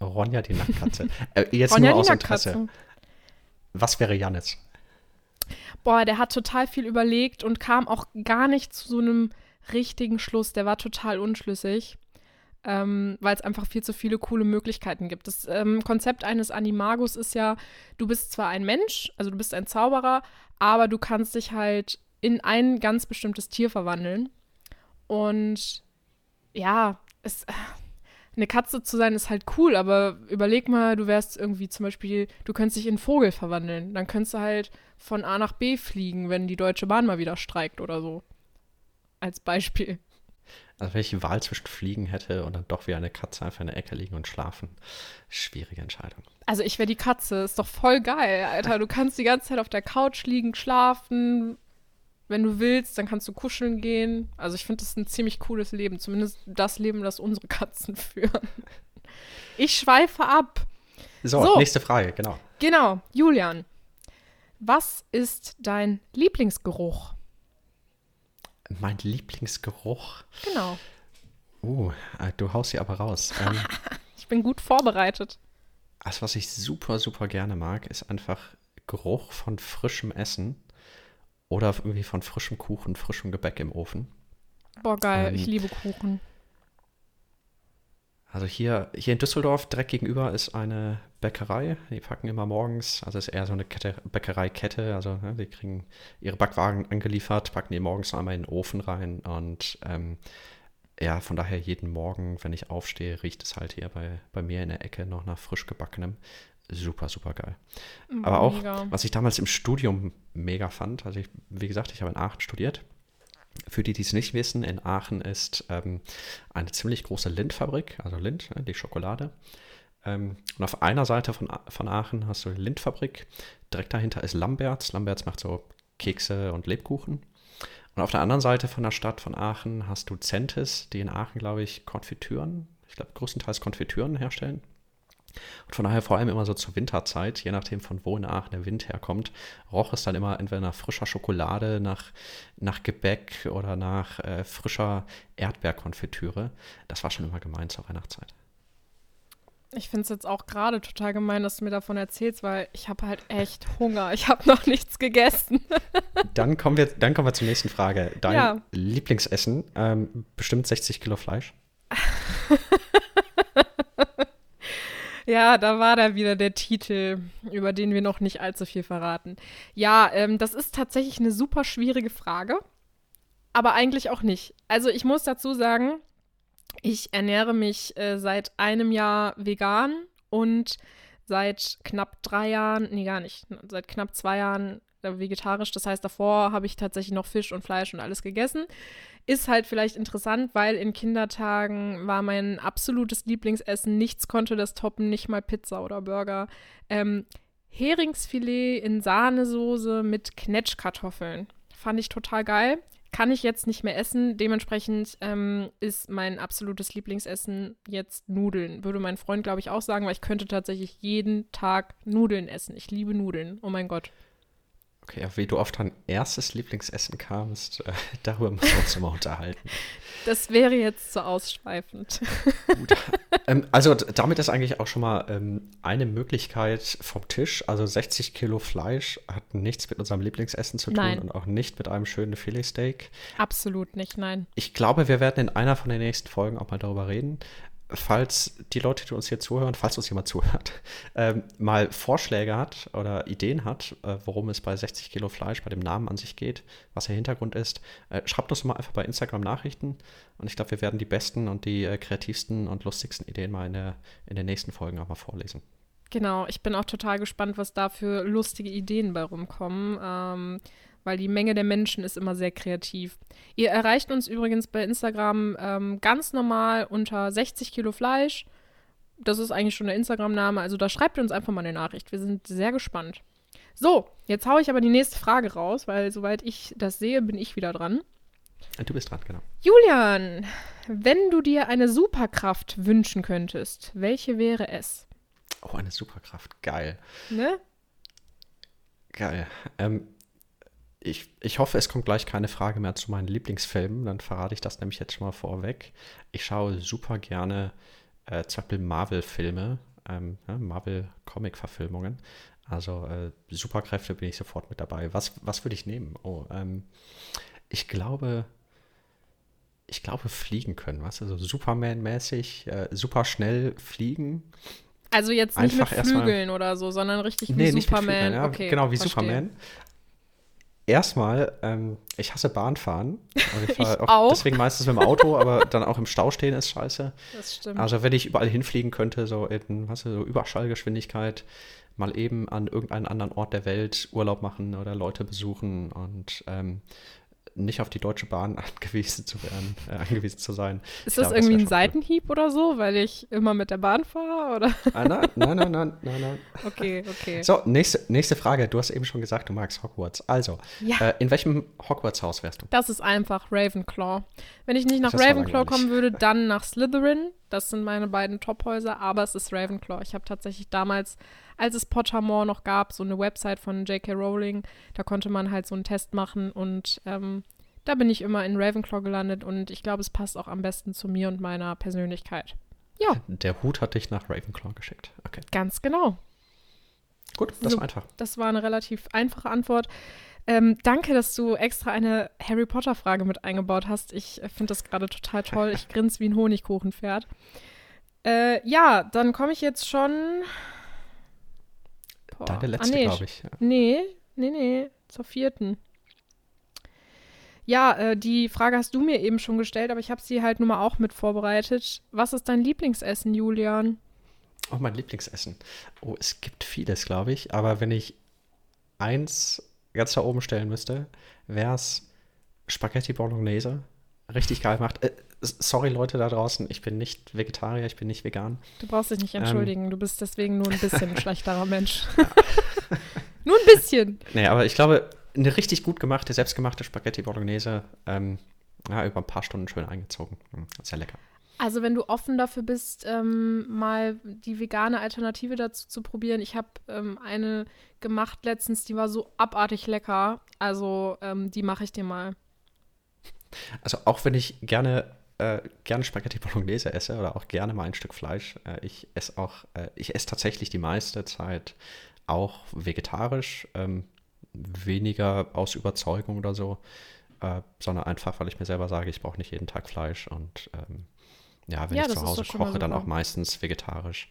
Ronja die Nacktkatze. äh, jetzt Ronja nur aus Interesse. Nacktkatze. Was wäre Janis? Boah, der hat total viel überlegt und kam auch gar nicht zu so einem richtigen Schluss. Der war total unschlüssig, ähm, weil es einfach viel zu viele coole Möglichkeiten gibt. Das ähm, Konzept eines Animagus ist ja, du bist zwar ein Mensch, also du bist ein Zauberer, aber du kannst dich halt in ein ganz bestimmtes Tier verwandeln. Und ja, es, eine Katze zu sein ist halt cool, aber überleg mal, du wärst irgendwie zum Beispiel, du könntest dich in einen Vogel verwandeln. Dann könntest du halt von A nach B fliegen, wenn die Deutsche Bahn mal wieder streikt oder so. Als Beispiel. Also wenn ich die Wahl zwischen Fliegen hätte und dann doch wie eine Katze einfach in der Ecke liegen und schlafen. Schwierige Entscheidung. Also ich wäre die Katze, ist doch voll geil, Alter. Du kannst die ganze Zeit auf der Couch liegen, schlafen. Wenn du willst, dann kannst du kuscheln gehen. Also ich finde das ein ziemlich cooles Leben. Zumindest das Leben, das unsere Katzen führen. Ich schweife ab. So, So. nächste Frage, genau. Genau, Julian. Was ist dein Lieblingsgeruch? Mein Lieblingsgeruch. Genau. Uh, äh, du haust sie aber raus. ähm, Ich bin gut vorbereitet. also was ich super, super gerne mag, ist einfach Geruch von frischem Essen oder irgendwie von frischem Kuchen, frischem Gebäck im Ofen. Boah, geil. Ähm, ich liebe Kuchen. Also hier, hier in Düsseldorf direkt gegenüber ist eine Bäckerei. Die packen immer morgens, also ist eher so eine Kette, Bäckereikette. Also ne, die kriegen ihre Backwagen angeliefert, packen die morgens einmal in den Ofen rein und ähm, ja, von daher jeden Morgen, wenn ich aufstehe, riecht es halt hier bei, bei mir in der Ecke noch nach frisch gebackenem. super, super geil. Aber auch, was ich damals im Studium mega fand, also ich, wie gesagt, ich habe in Aachen studiert. Für die, die es nicht wissen, in Aachen ist ähm, eine ziemlich große Lindfabrik, also Lind, ne, die Schokolade. Ähm, und auf einer Seite von, von Aachen hast du die Lindfabrik, direkt dahinter ist Lamberts. Lamberts macht so Kekse und Lebkuchen. Und auf der anderen Seite von der Stadt von Aachen hast du Centis, die in Aachen, glaube ich, Konfitüren, ich glaube größtenteils Konfitüren herstellen. Und von daher vor allem immer so zur Winterzeit, je nachdem von wo in Aachen der Wind herkommt, roch es dann immer entweder nach frischer Schokolade, nach, nach Gebäck oder nach äh, frischer Erdbeerkonfitüre. Das war schon immer gemein zur Weihnachtszeit. Ich finde es jetzt auch gerade total gemein, dass du mir davon erzählst, weil ich habe halt echt Hunger. Ich habe noch nichts gegessen. Dann kommen wir, dann kommen wir zur nächsten Frage. Dein Ja. Lieblingsessen, ähm, bestimmt 60 Kilo Fleisch. Ja, da war da wieder der Titel, über den wir noch nicht allzu viel verraten. Ja, ähm, das ist tatsächlich eine super schwierige Frage, aber eigentlich auch nicht. Also ich muss dazu sagen, ich ernähre mich äh, seit einem Jahr vegan und seit knapp drei Jahren, nee gar nicht, seit knapp zwei Jahren vegetarisch. Das heißt, davor habe ich tatsächlich noch Fisch und Fleisch und alles gegessen. Ist halt vielleicht interessant, weil in Kindertagen war mein absolutes Lieblingsessen. Nichts konnte das toppen, nicht mal Pizza oder Burger. Ähm, Heringsfilet in Sahnesoße mit Knetschkartoffeln. Fand ich total geil. Kann ich jetzt nicht mehr essen. Dementsprechend ähm, ist mein absolutes Lieblingsessen jetzt Nudeln. Würde mein Freund, glaube ich, auch sagen, weil ich könnte tatsächlich jeden Tag Nudeln essen. Ich liebe Nudeln. Oh mein Gott. Okay, ja, wie du auf dein erstes Lieblingsessen kamst, äh, darüber müssen wir uns mal unterhalten. Das wäre jetzt zu ausschweifend. Gut. ähm, also damit ist eigentlich auch schon mal ähm, eine Möglichkeit vom Tisch. Also 60 Kilo Fleisch hat nichts mit unserem Lieblingsessen zu tun Nein. und auch nicht mit einem schönen Filetsteak. Absolut nicht, nein. Ich glaube, wir werden in einer von den nächsten Folgen auch mal darüber reden. Falls die Leute, die uns hier zuhören, falls uns jemand zuhört, ähm, mal Vorschläge hat oder Ideen hat, äh, worum es bei 60 Kilo Fleisch, bei dem Namen an sich geht, was der Hintergrund ist, äh, schreibt uns mal einfach bei Instagram Nachrichten. Und ich glaube, wir werden die besten und die äh, kreativsten und lustigsten Ideen mal in, der, in den nächsten Folgen auch mal vorlesen. Genau, ich bin auch total gespannt, was da für lustige Ideen bei rumkommen, ähm, weil die Menge der Menschen ist immer sehr kreativ. Ihr erreicht uns übrigens bei Instagram ähm, ganz normal unter 60 Kilo Fleisch. Das ist eigentlich schon der Instagram-Name, also da schreibt ihr uns einfach mal eine Nachricht. Wir sind sehr gespannt. So, jetzt haue ich aber die nächste Frage raus, weil soweit ich das sehe, bin ich wieder dran. Du bist dran, genau. Julian, wenn du dir eine Superkraft wünschen könntest, welche wäre es? Oh, eine Superkraft. Geil. Ne? Geil. Ähm, ich, ich hoffe, es kommt gleich keine Frage mehr zu meinen Lieblingsfilmen. Dann verrate ich das nämlich jetzt schon mal vorweg. Ich schaue super gerne äh, zum Beispiel Marvel-Filme, ähm, ja, Marvel-Comic-Verfilmungen. Also äh, Superkräfte bin ich sofort mit dabei. Was, was würde ich nehmen? Oh, ähm, ich glaube, ich glaube fliegen können, was? Also Superman-mäßig, äh, super schnell fliegen. Also jetzt nicht Einfach mit Flügeln oder so, sondern richtig wie Nee, Superman. Flügeln, ja, okay, genau, wie verstehe. Superman. Erstmal, ähm, ich hasse Bahnfahren. Also ich Ich auch. Deswegen meistens mit dem Auto, aber dann auch im Stau stehen ist scheiße. Das stimmt. Also wenn ich überall hinfliegen könnte, so in, was, so Überschallgeschwindigkeit, mal eben an irgendeinen anderen Ort der Welt Urlaub machen oder Leute besuchen und ähm, nicht auf die Deutsche Bahn angewiesen zu werden, äh, angewiesen zu sein. ist ich das glaube, das irgendwie wär ein schon cool. Seitenhieb oder so, weil ich immer mit der Bahn fahre? Oder? Ah, nein, nein, nein, nein, nein, nein. Okay, okay. So, nächste, nächste Frage. Du hast eben schon gesagt, du magst Hogwarts. Also, Ja. äh, in welchem Hogwarts-Haus wärst du? Das ist einfach Ravenclaw. Wenn ich nicht nach Das Ravenclaw kommen würde, dann nach Slytherin. Das sind meine beiden Top-Häuser, aber es ist Ravenclaw. Ich habe tatsächlich damals, als es Pottermore noch gab, so eine Website von J.K. Rowling, da konnte man halt so einen Test machen und ähm, da bin ich immer in Ravenclaw gelandet und ich glaube, es passt auch am besten zu mir und meiner Persönlichkeit. Ja, Der Hut hat dich nach Ravenclaw geschickt. Okay, ganz genau. gut, das So. war einfach. Das war eine relativ einfache Antwort. Ähm, danke, dass du extra eine Harry Potter-Frage mit eingebaut hast. Ich äh, finde das gerade total toll. Ich grinse wie ein Honigkuchenpferd. Äh, ja, dann komme ich jetzt schon. Boah. Deine letzte, ah, nee, glaube ich. Nee, nee, nee, zur vierten. Ja, äh, die Frage hast du mir eben schon gestellt, aber ich habe sie halt nun mal auch mit vorbereitet. Was ist dein Lieblingsessen, Julian? Oh, mein Lieblingsessen. Oh, es gibt vieles, glaube ich. Aber wenn ich eins ganz da oben stellen müsste, wäre es Spaghetti Bolognese. Richtig geil gemacht. Äh, sorry, Leute da draußen, ich bin nicht Vegetarier, ich bin nicht vegan. Du brauchst dich nicht entschuldigen, ähm. du bist deswegen nur ein bisschen ein schlechterer Mensch. nur ein bisschen. Nee, aber ich glaube, eine richtig gut gemachte, selbstgemachte Spaghetti Bolognese, ähm, ja, über ein paar Stunden schön eingezogen. Hm, sehr lecker. Also wenn du offen dafür bist, ähm, mal die vegane Alternative dazu zu probieren. Ich habe ähm, eine gemacht letztens, die war so abartig lecker. Also ähm, die mache ich dir mal. Also auch wenn ich gerne, äh, gerne Spaghetti Bolognese esse oder auch gerne mal ein Stück Fleisch, äh, ich esse auch, äh, ich esse tatsächlich die meiste Zeit auch vegetarisch, ähm, weniger aus Überzeugung oder so, äh, sondern einfach, weil ich mir selber sage, ich brauche nicht jeden Tag Fleisch und ähm, ja, wenn ja, ich zu Hause koche, dann auch meistens vegetarisch.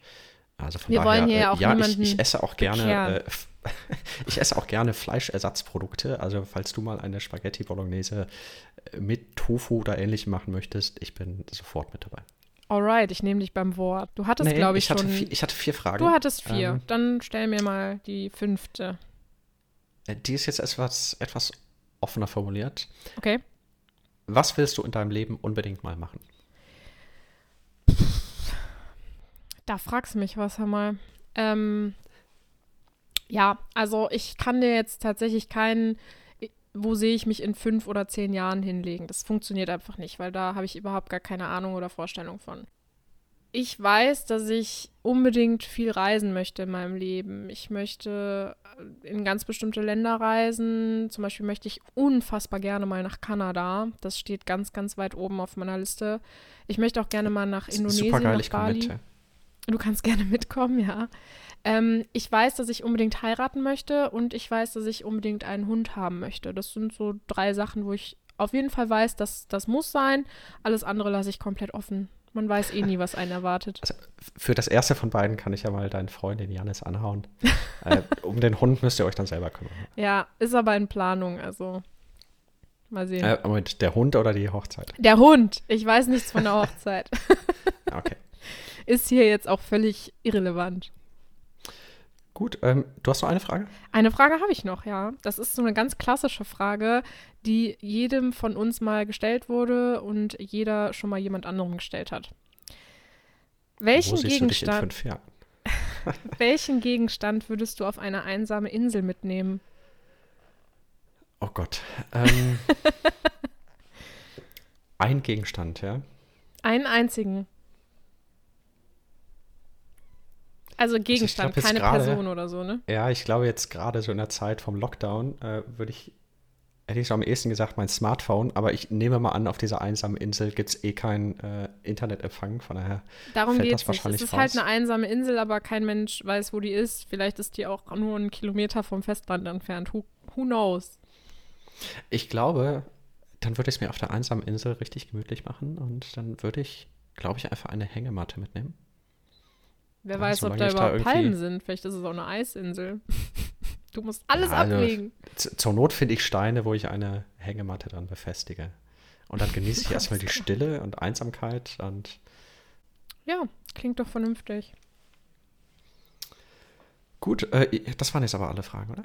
Also von Wir daher, wollen hier ja, auch ja ich, ich, esse auch gerne, äh, ich esse auch gerne Fleischersatzprodukte. Also falls du mal eine Spaghetti Bolognese äh, mit Tofu oder ähnlichem machen möchtest, ich bin sofort mit dabei. Alright, ich nehme dich beim Wort. Du hattest, nee, glaube ich, ich hatte schon. Vier, ich hatte vier Fragen. Du hattest vier. Ähm, Dann stell mir mal die fünfte. Äh, die ist jetzt etwas, etwas offener formuliert. Okay. Was willst du in deinem Leben unbedingt mal machen? Da fragst du mich was einmal. Ähm, ja, also ich kann dir jetzt tatsächlich keinen, wo sehe ich mich in fünf oder zehn Jahren hinlegen. Das funktioniert einfach nicht, weil da habe ich überhaupt gar keine Ahnung oder Vorstellung von. Ich weiß, dass ich unbedingt viel reisen möchte in meinem Leben. Ich möchte in ganz bestimmte Länder reisen. Zum Beispiel möchte ich unfassbar gerne mal nach Kanada. Das steht ganz, ganz weit oben auf meiner Liste. Ich möchte auch gerne mal nach Indonesien, Super geil, nach ich Bali. Mit. Du kannst gerne mitkommen, ja. Ähm, ich weiß, dass ich unbedingt heiraten möchte und ich weiß, dass ich unbedingt einen Hund haben möchte. Das sind so drei Sachen, wo ich auf jeden Fall weiß, dass das muss sein. Alles andere lasse ich komplett offen. Man weiß eh nie, was einen erwartet. Also für das erste von beiden kann ich ja mal deinen Freund, den Janis, anhauen. äh, um den Hund müsst ihr euch dann selber kümmern. Ja, ist aber in Planung, also mal sehen. Äh, Moment, der Hund oder die Hochzeit? Der Hund. Ich weiß nichts von der Hochzeit. okay. Ist hier jetzt auch völlig irrelevant. Gut, ähm, du hast noch eine Frage? Eine Frage habe ich noch, ja. Das ist so eine ganz klassische Frage, die jedem von uns mal gestellt wurde und jeder schon mal jemand anderem gestellt hat. Welchen Gegenstand, welchen Gegenstand würdest du auf eine einsame Insel mitnehmen? Oh Gott. Ähm, ein Gegenstand, ja? Einen einzigen. Also Gegenstand, also keine grade, Person oder so, ne? Ja, ich glaube jetzt gerade so in der Zeit vom Lockdown äh, würde ich, hätte ich so am ehesten gesagt, mein Smartphone, aber ich nehme mal an, auf dieser einsamen Insel gibt es eh keinen äh, Internetempfang, von daher Darum fällt das wahrscheinlich nicht. Es ist halt raus. halt eine einsame Insel, aber kein Mensch weiß, wo die ist. Vielleicht ist die auch nur einen Kilometer vom Festland entfernt. Who, who knows? Ich glaube, dann würde ich es mir auf der einsamen Insel richtig gemütlich machen und dann würde ich, glaube ich, einfach eine Hängematte mitnehmen. Wer weiß, ob da überhaupt da Palmen sind. Vielleicht ist es auch eine Eisinsel. Du musst alles ja, also, ablegen. Zur Not finde ich Steine, wo ich eine Hängematte dran befestige. Und dann genieße ich erstmal die Stille und Einsamkeit und. Ja, klingt doch vernünftig. Gut, äh, das waren jetzt aber alle Fragen, oder?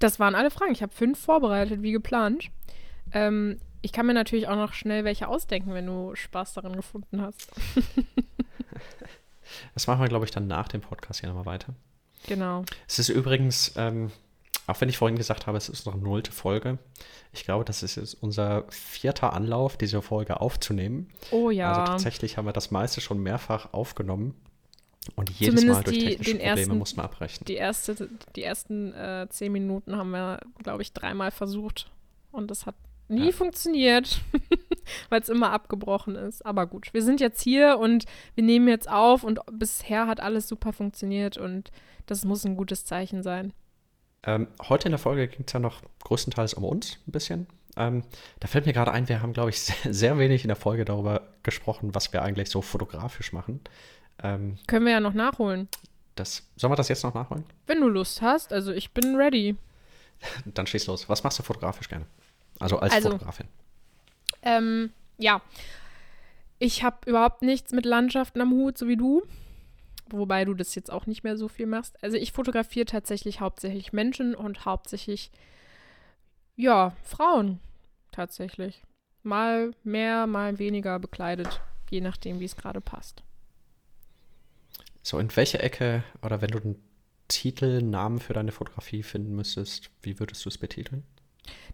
Das waren alle Fragen. Ich habe fünf vorbereitet, wie geplant. Ähm, ich kann mir natürlich auch noch schnell welche ausdenken, wenn du Spaß daran gefunden hast. Das machen wir, glaube ich, dann nach dem Podcast hier nochmal weiter. Genau. Es ist übrigens, ähm, auch wenn ich vorhin gesagt habe, es ist noch nullte Folge. Ich glaube, das ist jetzt unser vierter Anlauf, diese Folge aufzunehmen. Oh ja. Also tatsächlich haben wir das meiste schon mehrfach aufgenommen. Und jedes Zumindest Mal durch die, technische Probleme ersten, muss man abbrechen. Die, erste, die ersten äh, zehn Minuten haben wir, glaube ich, dreimal versucht. Und das hat nie ja. funktioniert, weil es immer abgebrochen ist. Aber gut, wir sind jetzt hier und wir nehmen jetzt auf und bisher hat alles super funktioniert und das muss ein gutes Zeichen sein. Ähm, heute in der Folge ging es ja noch größtenteils um uns ein bisschen. Ähm, da fällt mir gerade ein, wir haben, glaube ich, sehr, sehr, wenig in der Folge darüber gesprochen, was wir eigentlich so fotografisch machen. Ähm, Können wir ja noch nachholen. Das, sollen wir das jetzt noch nachholen? Wenn du Lust hast, also ich bin ready. Dann schieß los. Was machst du fotografisch gerne? Also als also, Fotografin. Ähm, ja. Ich habe überhaupt nichts mit Landschaften am Hut, so wie du. wobei du das jetzt auch nicht mehr so viel machst. Also ich fotografiere tatsächlich hauptsächlich Menschen und hauptsächlich, ja, Frauen tatsächlich. Mal mehr, mal weniger bekleidet, je nachdem, wie es gerade passt. So, in welche Ecke oder wenn du einen Titel, Namen für deine Fotografie finden müsstest, wie würdest du es betiteln?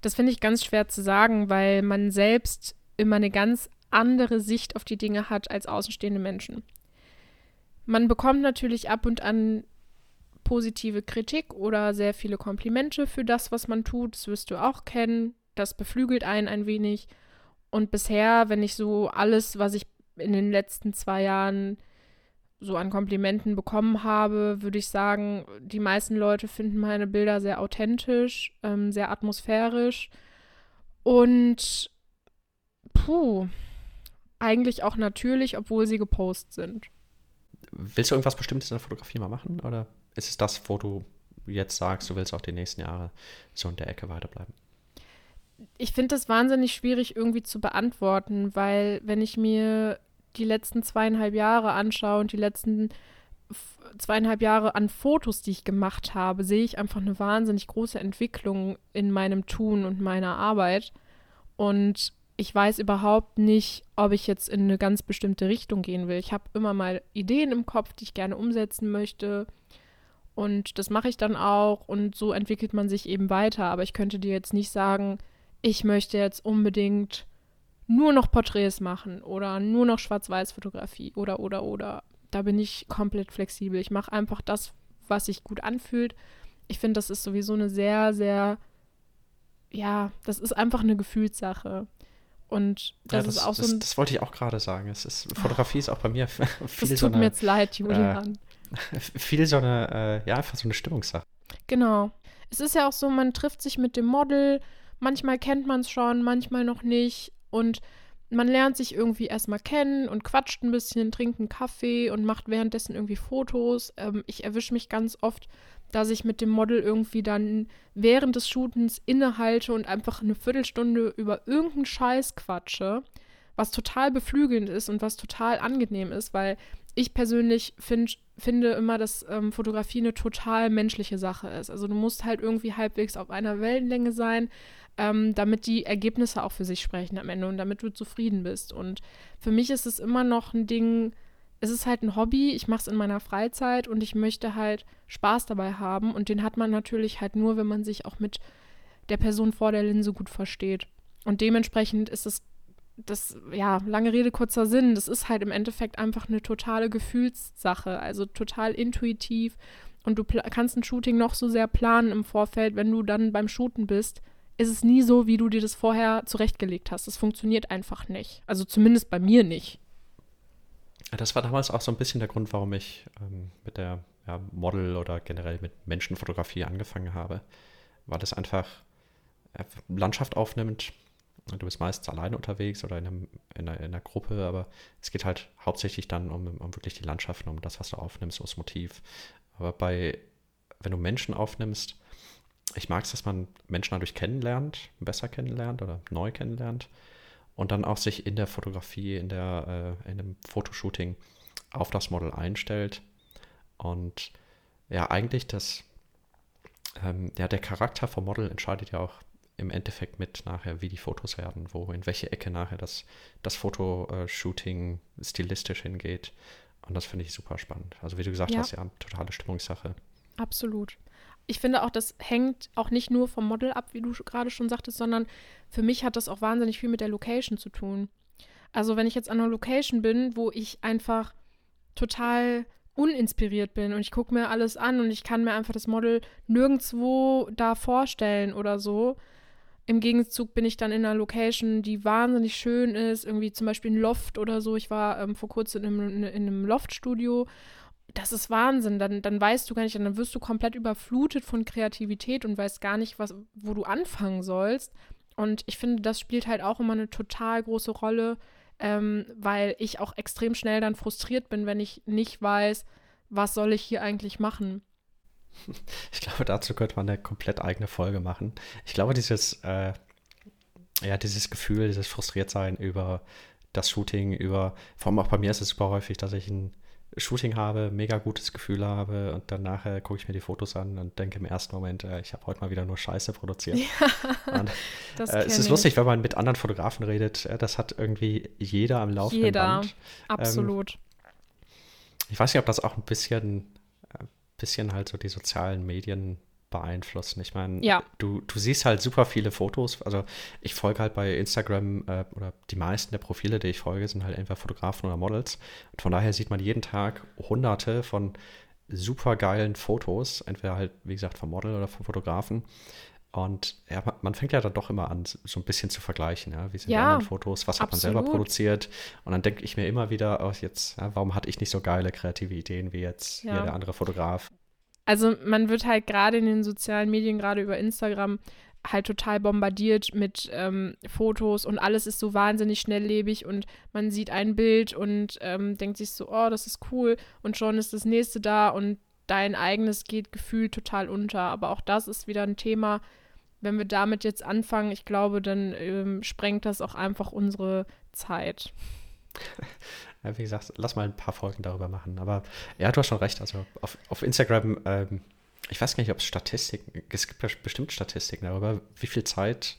Das finde ich ganz schwer zu sagen, weil man selbst immer eine ganz andere Sicht auf die Dinge hat als außenstehende Menschen. Man bekommt natürlich ab und an positive Kritik oder sehr viele Komplimente für das, was man tut. Das wirst du auch kennen. Das beflügelt einen ein wenig. Und bisher, wenn ich so alles, was ich in den letzten zwei Jahren so an Komplimenten bekommen habe, würde ich sagen, die meisten Leute finden meine Bilder sehr authentisch, ähm, sehr atmosphärisch und puh, eigentlich auch natürlich, obwohl sie gepostet sind. Willst du irgendwas Bestimmtes in der Fotografie mal machen? Oder ist es das, wo du jetzt sagst, du willst auch die nächsten Jahre so in der Ecke weiterbleiben? Ich finde das wahnsinnig schwierig irgendwie zu beantworten, weil wenn ich mir die letzten zweieinhalb Jahre anschaue und die letzten zweieinhalb Jahre an Fotos, die ich gemacht habe, sehe ich einfach eine wahnsinnig große Entwicklung in meinem Tun und meiner Arbeit. Und ich weiß überhaupt nicht, ob ich jetzt in eine ganz bestimmte Richtung gehen will. Ich habe immer mal Ideen im Kopf, die ich gerne umsetzen möchte. Und das mache ich dann auch. Und so entwickelt man sich eben weiter. Aber ich könnte dir jetzt nicht sagen, ich möchte jetzt unbedingt nur noch Porträts machen oder nur noch Schwarz-Weiß-Fotografie oder, oder, oder. Da bin ich komplett flexibel. Ich mache einfach das, was sich gut anfühlt. Ich finde, das ist sowieso eine sehr, sehr, ja, das ist einfach eine Gefühlssache. Und das, ja, das ist auch das, so ein. Das wollte ich auch gerade sagen. Es ist, Fotografie oh, ist auch bei mir viel das tut so eine, mir jetzt leid, Julian. Äh, viel so eine, äh, ja, einfach so eine Stimmungssache. Genau. Es ist ja auch so, man trifft sich mit dem Model, manchmal kennt man es schon, manchmal noch nicht. Und man lernt sich irgendwie erstmal kennen und quatscht ein bisschen, trinkt einen Kaffee und macht währenddessen irgendwie Fotos. Ähm, ich erwische mich ganz oft dass ich mit dem Model irgendwie dann während des Shootens innehalte und einfach eine Viertelstunde über irgendeinen Scheiß quatsche, was total beflügelnd ist und was total angenehm ist, weil ich persönlich find, finde immer, dass ähm, Fotografie eine total menschliche Sache ist. Also du musst halt irgendwie halbwegs auf einer Wellenlänge sein, ähm, damit die Ergebnisse auch für sich sprechen am Ende und damit du zufrieden bist. Und für mich ist es immer noch ein Ding, es ist halt ein Hobby, ich mache es in meiner Freizeit und ich möchte halt Spaß dabei haben. Und den hat man natürlich halt nur, wenn man sich auch mit der Person vor der Linse gut versteht. Und dementsprechend ist es das, ja, lange Rede, kurzer Sinn, das ist halt im Endeffekt einfach eine totale Gefühlssache, also total intuitiv. Und du kannst ein Shooting noch so sehr planen im Vorfeld, wenn du dann beim Shooten bist, ist es nie so, wie du dir das vorher zurechtgelegt hast. Das funktioniert einfach nicht. Also zumindest bei mir nicht. Das war damals auch so ein bisschen der Grund, warum ich ähm, mit der ja, Model oder generell mit Menschenfotografie angefangen habe, weil es einfach Landschaft aufnimmt. Du bist meistens alleine unterwegs oder in, einem, in, einer, in, einer, Gruppe, aber es geht halt hauptsächlich dann um, um wirklich die Landschaften, um das, was du aufnimmst, um das Motiv. Aber bei, wenn du Menschen aufnimmst, ich mag es, dass man Menschen dadurch kennenlernt, besser kennenlernt oder neu kennenlernt und dann auch sich in der Fotografie, in, der, äh, in einem Fotoshooting auf das Model einstellt. Und ja, eigentlich das, ähm, ja, der Charakter vom Model entscheidet ja auch im Endeffekt mit nachher, wie die Fotos werden, wo, in welche Ecke nachher das, das Fotoshooting stilistisch hingeht. Und das finde ich super spannend. Also wie du gesagt ja. hast, ja, eine totale Stimmungssache. Absolut ich finde auch, das hängt auch nicht nur vom Model ab, wie du gerade schon sagtest, sondern für mich hat das auch wahnsinnig viel mit der Location zu tun. Also wenn ich jetzt an einer Location bin, wo ich einfach total uninspiriert bin und ich gucke mir alles an und ich kann mir einfach das Model nirgendwo da vorstellen oder so. Im Gegenzug bin ich dann in einer Location, die wahnsinnig schön ist, irgendwie zum Beispiel ein Loft oder so. Ich war ähm, vor kurzem in einem, in einem Loftstudio das ist Wahnsinn. Dann, dann weißt du gar nicht, dann wirst du komplett überflutet von Kreativität und weißt gar nicht, was, wo du anfangen sollst. Und ich finde, das spielt halt auch immer eine total große Rolle, ähm, weil ich auch extrem schnell dann frustriert bin, wenn ich nicht weiß, was soll ich hier eigentlich machen. Ich glaube, dazu könnte man eine komplett eigene Folge machen. Ich glaube, dieses, äh, ja, dieses Gefühl, dieses Frustriertsein über das Shooting, über, vor allem auch bei mir ist es super häufig, dass ich ein Shooting habe, mega gutes Gefühl habe und dann nachher gucke ich mir die Fotos an und denke im ersten Moment, äh, ich habe heute mal wieder nur Scheiße produziert. Ja, und, äh, es ist lustig, wenn man mit anderen Fotografen redet, äh, das hat irgendwie jeder am laufenden jeder, Band. Jeder, absolut. Ähm, ich weiß nicht, ob das auch ein bisschen, äh, bisschen halt so die sozialen Medien beeinflussen. Ich meine, ja. du, du siehst halt super viele Fotos. Also ich folge halt bei Instagram äh, oder die meisten der Profile, die ich folge, sind halt entweder Fotografen oder Models. Und von daher sieht man jeden Tag hunderte von super geilen Fotos, entweder halt, wie gesagt, vom Model oder vom Fotografen. Und ja, man fängt ja dann doch immer an, so ein bisschen zu vergleichen. Ja? Wie sind ja, die anderen Fotos? Was hat absolut. man selber produziert? Und dann denke ich mir immer wieder, oh, jetzt, ja, warum hatte ich nicht so geile kreative Ideen wie jetzt ja. der andere Fotograf? Also man wird halt gerade in den sozialen Medien, gerade über Instagram, halt total bombardiert mit ähm, Fotos und alles ist so wahnsinnig schnelllebig und man sieht ein Bild und ähm, denkt sich so, oh, das ist cool und schon ist das nächste da und dein eigenes geht gefühlt total unter. Aber auch das ist wieder ein Thema, wenn wir damit jetzt anfangen, ich glaube, dann ähm, sprengt das auch einfach unsere Zeit. Ja, wie gesagt, lass mal ein paar Folgen darüber machen. Aber ja, du hast schon recht. Also auf, auf Instagram, ähm, ich weiß gar nicht, ob es Statistiken, es gibt bestimmt Statistiken darüber, wie viel Zeit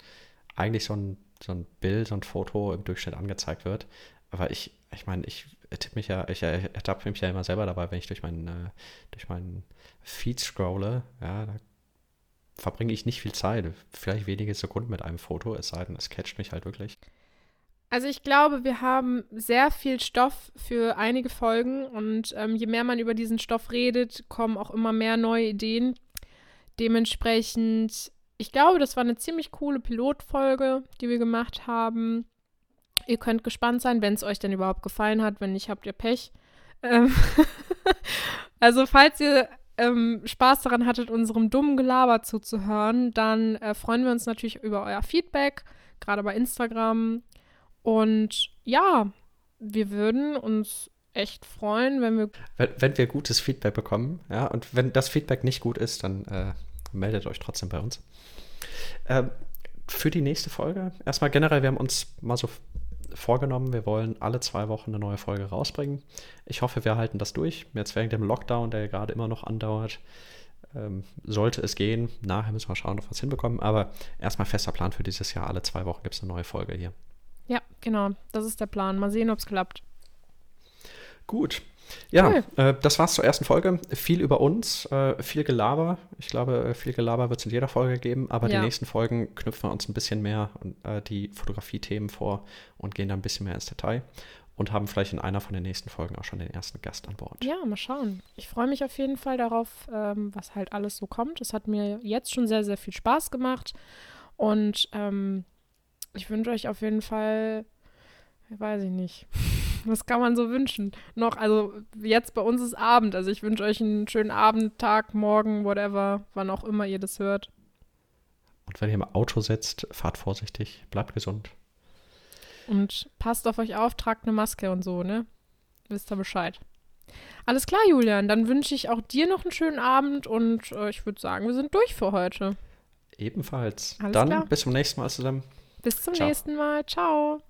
eigentlich so ein, so ein Bild, so ein Foto im Durchschnitt angezeigt wird. Aber ich, ich meine, ich tippe mich ja, ich ertappe mich ja immer selber dabei, wenn ich durch meinen, äh, durch meinen Feed scrolle, ja, da verbringe ich nicht viel Zeit, vielleicht wenige Sekunden mit einem Foto, es sei denn, es catcht mich halt wirklich. Also ich glaube, wir haben sehr viel Stoff für einige Folgen und ähm, je mehr man über diesen Stoff redet, kommen auch immer mehr neue Ideen. Dementsprechend, ich glaube, das war eine ziemlich coole Pilotfolge, die wir gemacht haben. Ihr könnt gespannt sein, wenn es euch denn überhaupt gefallen hat. Wenn nicht, habt ihr Pech. Ähm also falls ihr ähm, Spaß daran hattet, unserem dummen Gelaber zuzuhören, dann äh, freuen wir uns natürlich über euer Feedback, gerade bei Instagram und ja, wir würden uns echt freuen, wenn wir. Wenn, wenn, wir gutes Feedback bekommen, ja, und wenn das Feedback nicht gut ist, dann äh, meldet euch trotzdem bei uns. Ähm, für die nächste Folge, erstmal generell, wir haben uns mal so vorgenommen, wir wollen alle zwei Wochen eine neue Folge rausbringen. Ich hoffe, wir halten das durch. Jetzt während dem Lockdown, der gerade immer noch andauert, ähm, sollte es gehen. Nachher müssen wir schauen, ob wir es hinbekommen. Aber erstmal fester Plan für dieses Jahr. Alle zwei Wochen gibt es eine neue Folge hier. Ja, genau. Das ist der Plan. Mal sehen, ob es klappt. Gut. Ja, cool. äh, das war's zur ersten Folge. Viel über uns, äh, viel Gelaber. Ich glaube, äh, viel Gelaber wird es in jeder Folge geben, aber ja. die nächsten Folgen knüpfen wir uns ein bisschen mehr äh, die Fotografie-Themen vor und gehen da ein bisschen mehr ins Detail und haben vielleicht in einer von den nächsten Folgen auch schon den ersten Gast an Bord. Ja, mal schauen. Ich freue mich auf jeden Fall darauf, ähm, was halt alles so kommt. Es hat mir jetzt schon sehr, sehr viel Spaß gemacht und ähm, ich wünsche euch auf jeden Fall, weiß ich nicht, was kann man so wünschen? Noch, also jetzt bei uns ist Abend, also ich wünsche euch einen schönen Abend, Tag, Morgen, whatever, wann auch immer ihr das hört. Und wenn ihr im Auto sitzt, fahrt vorsichtig, bleibt gesund. Und passt auf euch auf, tragt eine Maske und so, ne? Wisst ihr Bescheid. Alles klar, Julian. Dann wünsche ich auch dir noch einen schönen Abend und äh, ich würde sagen, wir sind durch für heute. Ebenfalls. Alles Dann klar. bis zum nächsten Mal zusammen. Bis zum Ciao. nächsten Mal. Ciao.